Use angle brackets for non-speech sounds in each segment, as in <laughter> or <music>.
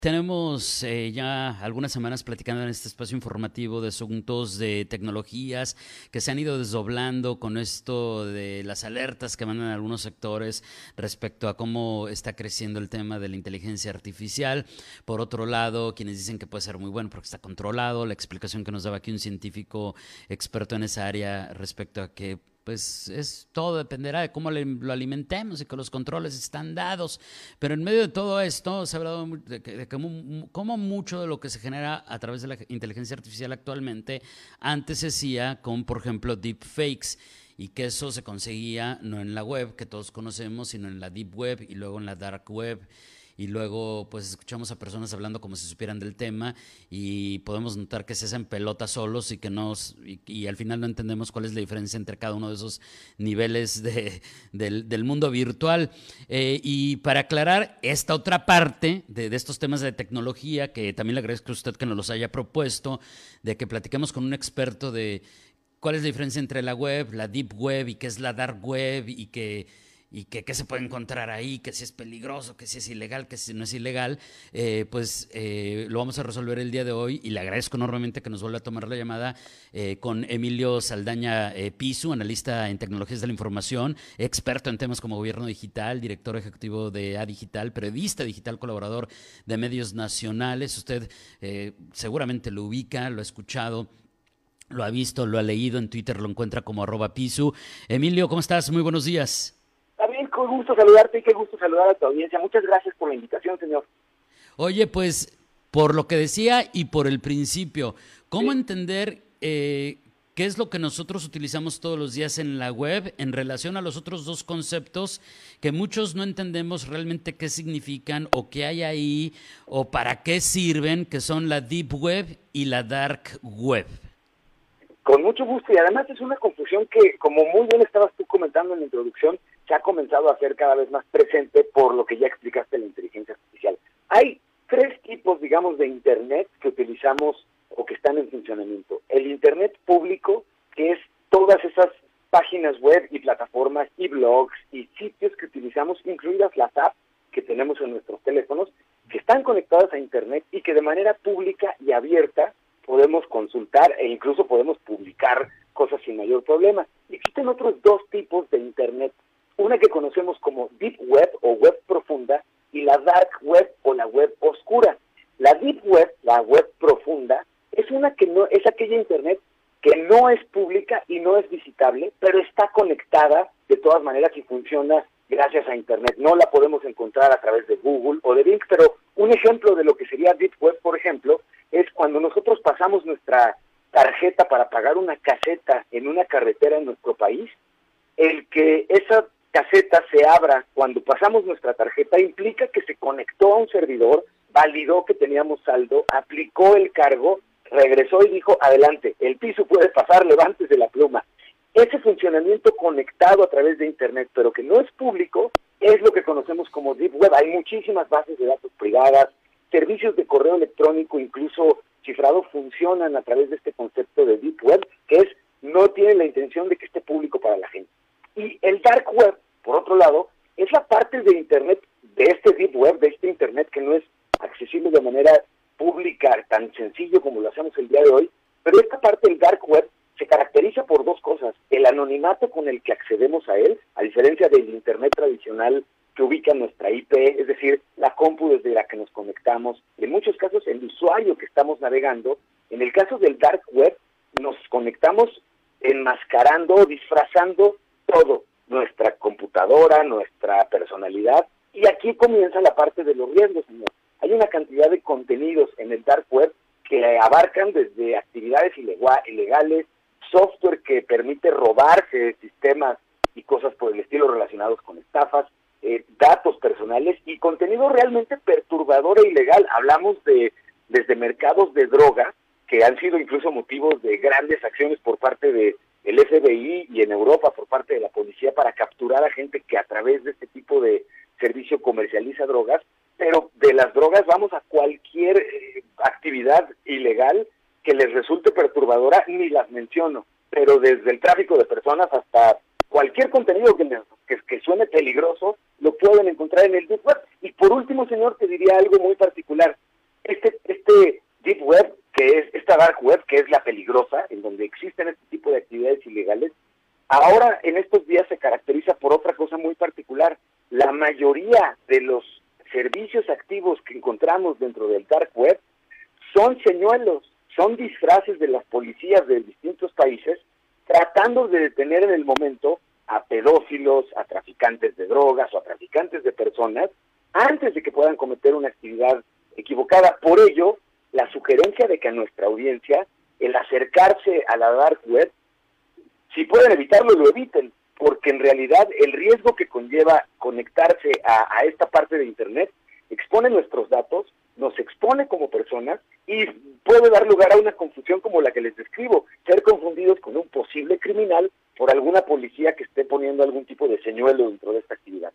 Tenemos eh, ya algunas semanas platicando en este espacio informativo de asuntos de tecnologías que se han ido desdoblando con esto de las alertas que mandan algunos sectores respecto a cómo está creciendo el tema de la inteligencia artificial. Por otro lado, quienes dicen que puede ser muy bueno porque está controlado, la explicación que nos daba aquí un científico experto en esa área respecto a que pues es todo dependerá de cómo lo alimentemos y que los controles están dados. Pero en medio de todo esto se ha hablado de, cómo, mucho de lo que se genera a través de la inteligencia artificial actualmente antes se hacía con, por ejemplo, deepfakes y que eso se conseguía no en la web que todos conocemos, sino en la deep web y luego en la dark web y luego pues escuchamos a personas hablando como si supieran del tema y podemos notar que se hacen pelotas solos y que nos y, al final no entendemos cuál es la diferencia entre cada uno de esos niveles de, del, mundo virtual. Eh, y para aclarar esta otra parte de, de, estos temas de tecnología, que también le agradezco a usted que nos los haya propuesto, de que platiquemos con un experto de cuál es la diferencia entre la web, la deep web y qué es la dark web y que y que qué se puede encontrar ahí, que si es peligroso, que si es ilegal, que si no es ilegal, eh, pues eh, lo vamos a resolver el día de hoy y le agradezco enormemente que nos vuelva a tomar la llamada eh, con Emilio Saldaña Pisu, analista en tecnologías de la información, experto en temas como gobierno digital, director ejecutivo de A Digital, periodista digital, colaborador de medios nacionales. Usted seguramente lo ubica, lo ha escuchado. Lo ha visto, lo ha leído en Twitter, lo encuentra como arroba pisu. Emilio, ¿cómo estás? Muy buenos días qué gusto saludarte y qué gusto saludar a tu audiencia. Muchas gracias por la invitación, señor. Oye, pues por lo que decía y por el principio, ¿cómo entender eh, qué es lo que nosotros utilizamos todos los días en la web en relación a los otros dos conceptos que muchos no entendemos realmente qué significan o qué hay ahí o para qué sirven, que son la deep web y la dark web? Con mucho gusto y además es una confusión que, como muy bien estabas tú comentando en la introducción, se ha comenzado a hacer cada vez más presente por lo que ya explicaste la inteligencia artificial. Hay tres tipos, digamos, de Internet que utilizamos o que están en funcionamiento. El Internet público, que es todas esas páginas web y plataformas y blogs y sitios que utilizamos, incluidas las apps que tenemos en nuestros teléfonos, que están conectadas a Internet y que de manera pública y abierta podemos consultar e incluso podemos publicar cosas sin mayor problema. Existen otros dos tipos de Internet, una que conocemos como Deep Web o Web Profunda y la Dark Web o la Web Oscura. La Deep Web, la Web Profunda, es una que no es aquella Internet que no es pública y no es visitable, pero está conectada de todas maneras y funciona gracias a Internet. No la podemos encontrar a través de Google o de Bing, pero un ejemplo de lo que sería Deep Web, por ejemplo, es cuando nosotros pasamos nuestra tarjeta para pagar una caseta en una carretera en nuestro país, el que esa caseta se abra cuando pasamos nuestra tarjeta implica que se conectó a un servidor, validó que teníamos saldo, aplicó el cargo, regresó y dijo, adelante, el piso puede pasar, levántese la pluma. Ese funcionamiento conectado a través de Internet, pero que no es público, es lo que conocemos como Deep Web. Hay muchísimas bases de datos privadas, servicios de correo electrónico, incluso cifrado, funcionan a través de este concepto de Deep Web, que es no tiene la intención de que esté público para la gente. Y el Dark Web, por otro lado, es la parte de Internet, de este Deep Web, de este Internet que no es accesible de manera pública tan sencillo como lo hacemos el día de hoy, pero esta parte del Dark Web se caracteriza por dos cosas. El anonimato con el que accedemos a él, a diferencia del Internet tradicional que ubica nuestra IP, es decir, la compu desde la que nos conectamos, en muchos casos el usuario que estamos navegando. En el caso del Dark Web, nos conectamos enmascarando, disfrazando todo, nuestra computadora, nuestra personalidad, y aquí comienza la parte de los riesgos, señor. Hay una cantidad de contenidos en el Dark Web que abarcan desde actividades ilegales, software que permite robarse sistemas y cosas por el estilo relacionados con estafas, eh, datos personales y contenido realmente perturbador e ilegal. Hablamos de desde mercados de droga que han sido incluso motivos de grandes acciones por parte de el FBI y en Europa por parte de la policía para capturar a gente que a través de este tipo de servicio comercializa drogas, pero de las drogas vamos a cualquier eh, actividad ilegal que les resulte perturbadora, ni las menciono, pero desde el tráfico de personas hasta cualquier contenido que, que, que, suene peligroso, lo pueden encontrar en el Deep Web. Y por último, señor, te diría algo muy particular. Este, este Deep Web, que es esta Dark Web, que es la peligrosa, en donde existen este tipo de actividades ilegales, ahora en estos días se caracteriza por otra cosa muy particular. La mayoría de los servicios activos que encontramos dentro del Dark Web son señuelos, son disfraces de las policías de distintos países tratando de detener en el momento a pedófilos, a traficantes de drogas o a traficantes de personas antes de que puedan cometer una actividad equivocada. Por ello, la sugerencia de que a nuestra audiencia el acercarse a la dark web, si pueden evitarlo, lo eviten, porque en realidad el riesgo que conlleva conectarse a, esta parte de Internet expone nuestros datos, nos expone como personas y puede dar lugar a una confusión como la que les describo, ser confundidos con un posible criminal por alguna policía que esté poniendo algún tipo de señuelo dentro de esta actividad.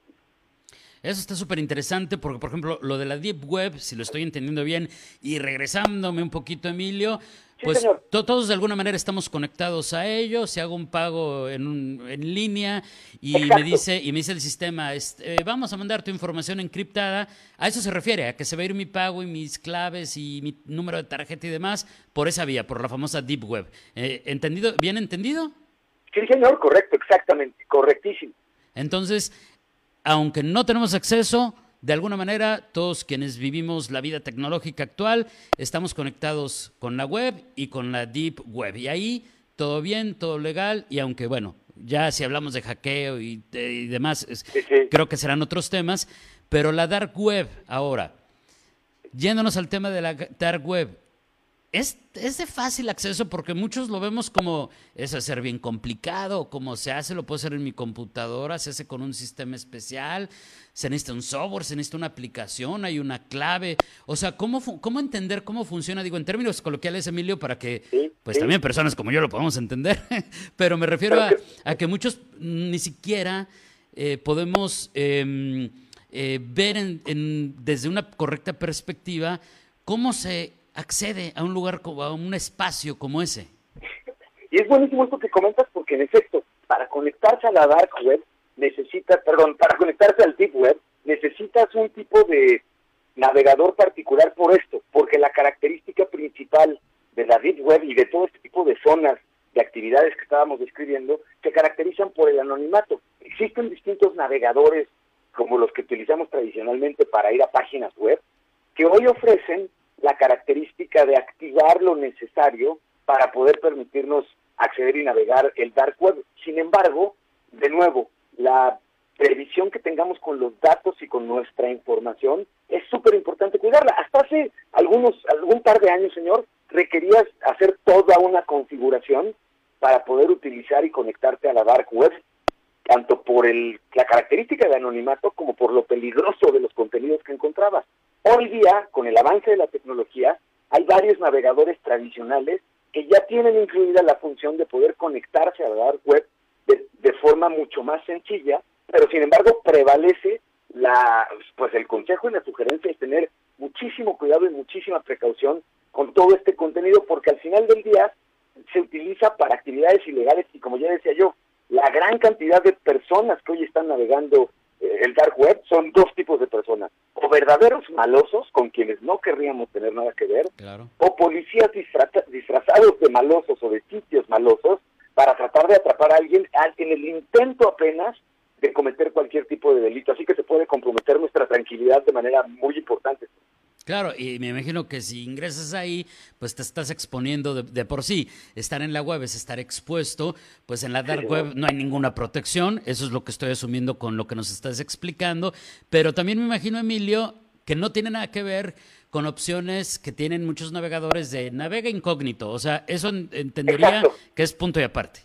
Eso está súper interesante porque, por ejemplo, lo de la Deep Web, si lo estoy entendiendo bien, y regresándome un poquito, Emilio, pues todos de alguna manera estamos conectados a ello. Si hago un pago en, en línea y me dice y me dice el sistema, este, vamos a mandar tu información encriptada, a eso se refiere, a que se va a ir mi pago y mis claves y mi número de tarjeta y demás por esa vía, por la famosa Deep Web. Eh, ¿Entendido? ¿Bien entendido? Sí, señor, correcto, exactamente, correctísimo. Entonces, aunque no tenemos acceso, de alguna manera todos quienes vivimos la vida tecnológica actual estamos conectados con la web y con la deep web. Y ahí todo bien, todo legal y aunque bueno, ya si hablamos de hackeo y, demás, creo que serán otros temas, pero la dark web ahora, yéndonos al tema de la dark web, es, de fácil acceso porque muchos lo vemos como es hacer bien complicado, como se hace, lo puedo hacer en mi computadora, se hace con un sistema especial, se necesita un software, se necesita una aplicación, hay una clave. O sea, ¿cómo, cómo entender cómo funciona? Digo, en términos coloquiales, Emilio, para que pues también personas como yo lo podamos entender, <laughs> pero me refiero a, que muchos ni siquiera eh, podemos em, eh, ver desde una correcta perspectiva cómo se accede a un lugar, a un espacio como ese? Y es buenísimo esto que comentas porque en efecto, para conectarse a la dark web necesitas, perdón, para conectarse al deep web necesitas un tipo de navegador particular por esto, porque la característica principal de la deep web y de todo este tipo de zonas de actividades que estábamos describiendo se caracterizan por el anonimato. Existen distintos navegadores como los que utilizamos tradicionalmente para ir a páginas web que hoy ofrecen la característica de activar lo necesario para poder permitirnos acceder navegar el dark web. Sin embargo, de nuevo, la previsión que tengamos con los datos y con nuestra información es súper importante cuidarla. Hasta hace algunos algún par de años, señor, requerías hacer toda una configuración para poder utilizar y conectarte a la dark web, tanto por el, la característica de anonimato como por lo peligroso de los contenidos que encontrabas. Hoy día, con el avance de la tecnología, hay varios navegadores tradicionales que ya tienen incluida la función de poder conectarse a la dark web de, forma mucho más sencilla, pero sin embargo prevalece la, pues el consejo y la sugerencia es tener muchísimo cuidado y muchísima precaución con todo este contenido, porque al final del día se utiliza para actividades ilegales y como ya decía yo, la gran cantidad de personas que hoy están navegando el dark web son dos tipos de personas, o verdaderos malosos con quienes no querríamos tener nada que ver, o policías disfrazados de malosos o de sitios malosos para tratar de atrapar a alguien en el intento apenas de cometer cualquier tipo de delito. Así que se puede comprometer nuestra tranquilidad de manera muy importante. Claro, y me imagino que si ingresas ahí, pues te estás exponiendo de, por sí. Estar en la web es estar expuesto, pues en la dark web no hay ninguna protección, eso es lo que estoy asumiendo con lo que nos estás explicando, pero también me imagino, Emilio, que no tiene nada que ver con opciones que tienen muchos navegadores de navega incógnito, o sea, eso entendería que es punto y aparte.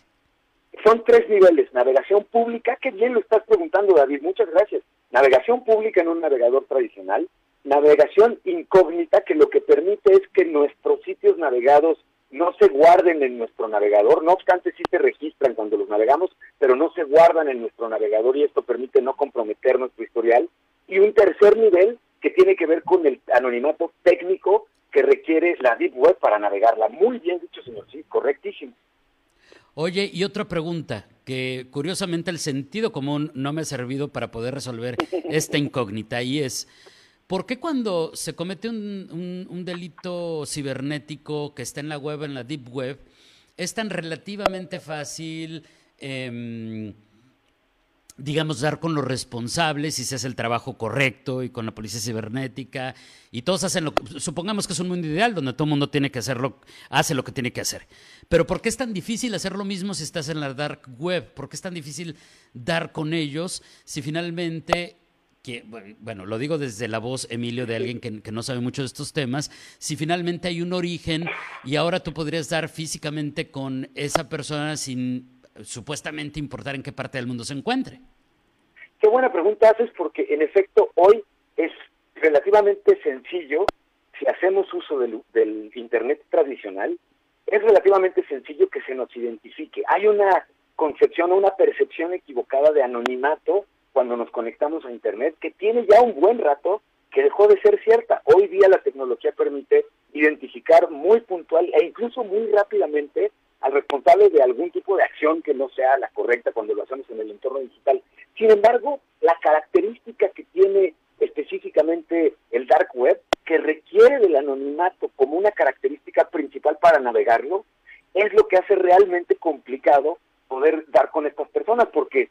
Son tres niveles, navegación pública, que bien lo estás preguntando, David, muchas gracias. Navegación pública en un navegador tradicional, navegación incógnita que lo que permite es que nuestros sitios navegados no se guarden en nuestro navegador, no obstante sí se registran cuando los navegamos, pero no se guardan en nuestro navegador y esto permite no comprometer nuestro historial. Y un tercer nivel que tiene que ver con el anonimato técnico, que requiere la Deep Web para navegarla. Muy bien dicho, señor, sí, correctísimo. Oye, y otra pregunta, que curiosamente el sentido común no me ha servido para poder resolver esta incógnita, y es, ¿por qué cuando se comete un, delito cibernético que está en la web, en la Deep Web, es tan relativamente fácil... Eh, digamos, dar con los responsables y se hace el trabajo correcto y con la policía cibernética y todos hacen lo que, supongamos que es un mundo ideal donde todo el mundo tiene que hacerlo, hace lo que tiene que hacer. Pero ¿por qué es tan difícil hacer lo mismo si estás en la dark web? ¿Por qué es tan difícil dar con ellos si finalmente bueno, lo digo desde la voz, Emilio, de alguien que, no sabe mucho de estos temas, si finalmente hay un origen y ahora tú podrías dar físicamente con esa persona sin supuestamente importar en qué parte del mundo se encuentre? Qué buena pregunta haces porque en efecto hoy es relativamente sencillo, si hacemos uso del Internet tradicional, es relativamente sencillo que se nos identifique. Hay una concepción o una percepción equivocada de anonimato cuando nos conectamos a Internet que tiene ya un buen rato que dejó de ser cierta. Hoy día la tecnología permite identificar muy puntual e incluso muy rápidamente al responsable de algún tipo de acción que no sea la correcta cuando lo hacemos en el entorno digital. Sin embargo, la característica que tiene específicamente el dark web, que requiere del anonimato como una característica principal para navegarlo, es lo que hace realmente complicado poder dar con estas personas, porque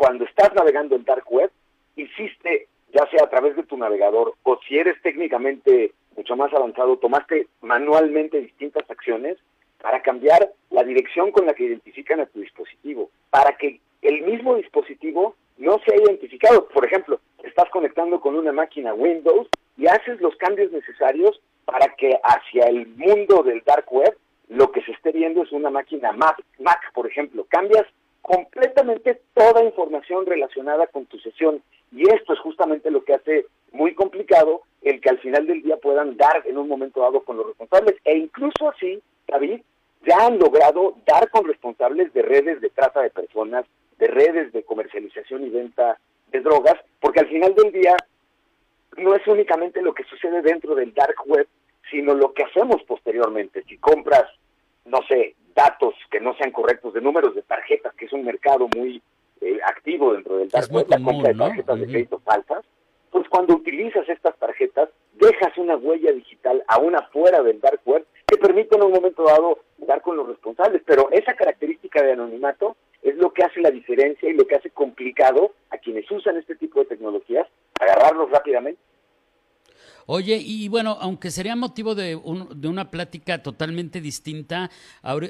cuando estás navegando el dark web, hiciste, ya sea a través de tu navegador o si eres técnicamente mucho más avanzado, tomaste manualmente distintas acciones, para cambiar la dirección con la que identifican a tu dispositivo, para que el mismo dispositivo no sea identificado. Por ejemplo, estás conectando con una máquina Windows y haces los cambios necesarios para que hacia el mundo del dark web lo que se esté viendo es una máquina Mac, Mac por ejemplo. Cambias completamente toda información relacionada con tu sesión y esto es justamente lo que hace muy complicado el que al final del día puedan dar en un momento dado con los responsables e incluso así, David, ya han logrado dar con responsables de redes de trata de personas, de redes de comercialización y venta de drogas, porque al final del día no es únicamente lo que sucede dentro del dark web, sino lo que hacemos posteriormente. Si compras, no sé, datos que no sean correctos de números de tarjetas, que es un mercado muy eh, activo dentro del dark web, la compra de tarjetas de crédito falsas, pues cuando utilizas estas tarjetas, dejas una huella digital aún afuera del dark web que permite en un momento dado dar con los responsables. Pero esa característica de anonimato es lo que hace la diferencia y lo que hace complicado a quienes usan este tipo de tecnologías agarrarlos rápidamente. Oye, y bueno, aunque sería motivo de, un, de una plática totalmente distinta,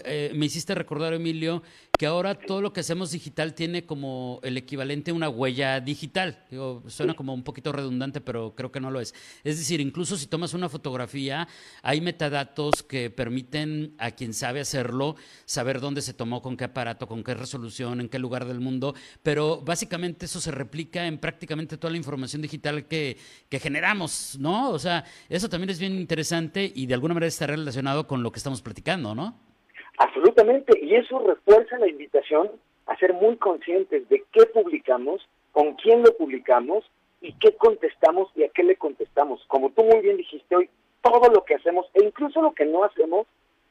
eh, me hiciste recordar, Emilio, que ahora todo lo que hacemos digital tiene como el equivalente a una huella digital. Digo, suena como un poquito redundante, pero creo que no lo es. Es decir, incluso si tomas una fotografía, hay metadatos que permiten a quien sabe hacerlo saber dónde se tomó, con qué aparato, con qué resolución, en qué lugar del mundo, pero básicamente eso se replica en prácticamente toda la información digital que, generamos, ¿no? O sea, eso también es bien interesante y de alguna manera está relacionado con lo que estamos platicando, ¿no? Absolutamente, y eso refuerza la invitación a ser muy conscientes de qué publicamos, con quién lo publicamos y qué contestamos y a qué le contestamos. Como tú muy bien dijiste hoy, todo lo que hacemos e incluso lo que no hacemos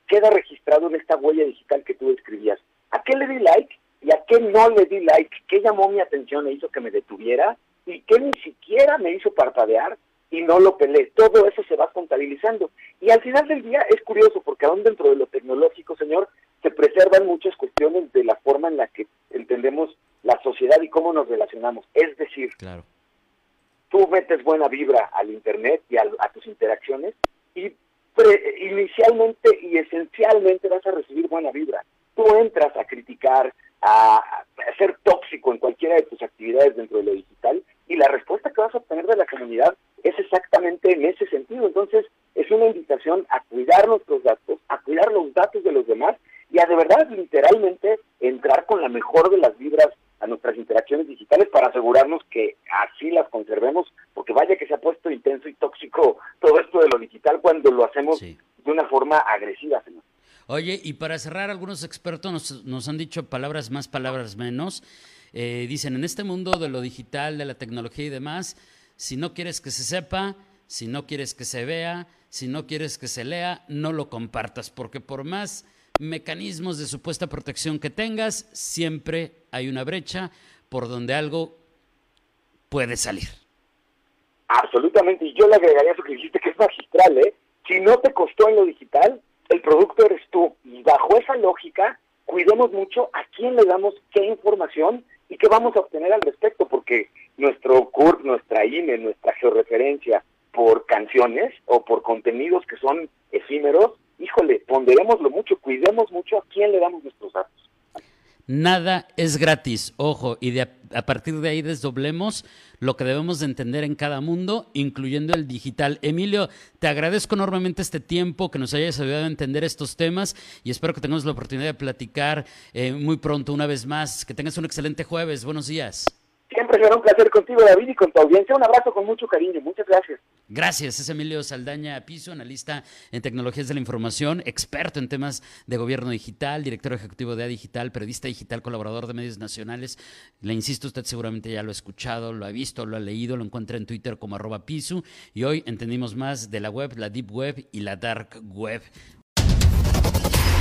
queda registrado en esta huella digital que tú describías. ¿A qué le di like y a qué no le di like? ¿Qué llamó mi atención e hizo que me detuviera? ¿Y qué ni siquiera me hizo parpadear? y no lo peleé. Todo eso se va contabilizando. Y al final del día es curioso porque aún dentro de lo tecnológico, señor, se preservan muchas cuestiones de la forma en la que entendemos la sociedad y cómo nos relacionamos. Es decir, claro. tú metes buena vibra al Internet y a, tus interacciones y inicialmente y esencialmente vas a recibir buena vibra. Tú entras a criticar, a, a ser tóxico en cualquiera de tus actividades dentro de lo digital y la respuesta que vas a obtener de la comunidad es exactamente en ese sentido. Entonces, es una invitación a cuidar nuestros datos, a cuidar los datos de los demás y a de verdad, literalmente, entrar con la mejor de las vibras a nuestras interacciones digitales para asegurarnos que así las conservemos, porque vaya que se ha puesto intenso y tóxico todo esto de lo digital cuando lo hacemos de una forma agresiva, señor. Oye, y para cerrar, algunos expertos nos, nos han dicho palabras más, palabras menos. Eh, dicen, en este mundo de lo digital, de la tecnología y demás, si no quieres que se sepa, si no quieres que se vea, si no quieres que se lea, no lo compartas, porque por más mecanismos de supuesta protección que tengas, siempre hay una brecha por donde algo puede salir. Absolutamente, y yo le agregaría eso que dijiste que es magistral, ¿eh? Si no te costó en lo digital, el producto eres tú. Y bajo esa lógica, cuidemos mucho a quién le damos qué información y qué vamos a obtener al respecto, porque nuestro CURP, nuestra INE, nuestra georreferencia por canciones o por contenidos que son efímeros, híjole, ponderémoslo mucho, cuidemos mucho a quién le damos nuestros datos. Nada es gratis, ojo, y de a, partir de ahí desdoblemos lo que debemos de entender en cada mundo, incluyendo el digital. Emilio, te agradezco enormemente este tiempo que nos hayas ayudado a entender estos temas y espero que tengamos la oportunidad de platicar eh, muy pronto una vez más. Que tengas un excelente jueves. Buenos días. Siempre será un placer contigo, David, y con tu audiencia. Un abrazo con mucho cariño. Muchas gracias. Gracias, es Emilio Saldaña Piso, analista en tecnologías de la información, experto en temas de gobierno digital, director ejecutivo de A Digital, periodista digital, colaborador de medios nacionales. Le insisto, usted seguramente ya lo ha escuchado, lo ha visto, lo ha leído, lo encuentra en Twitter como arroba Piso. Y hoy entendimos más de la web, la deep web y la dark web.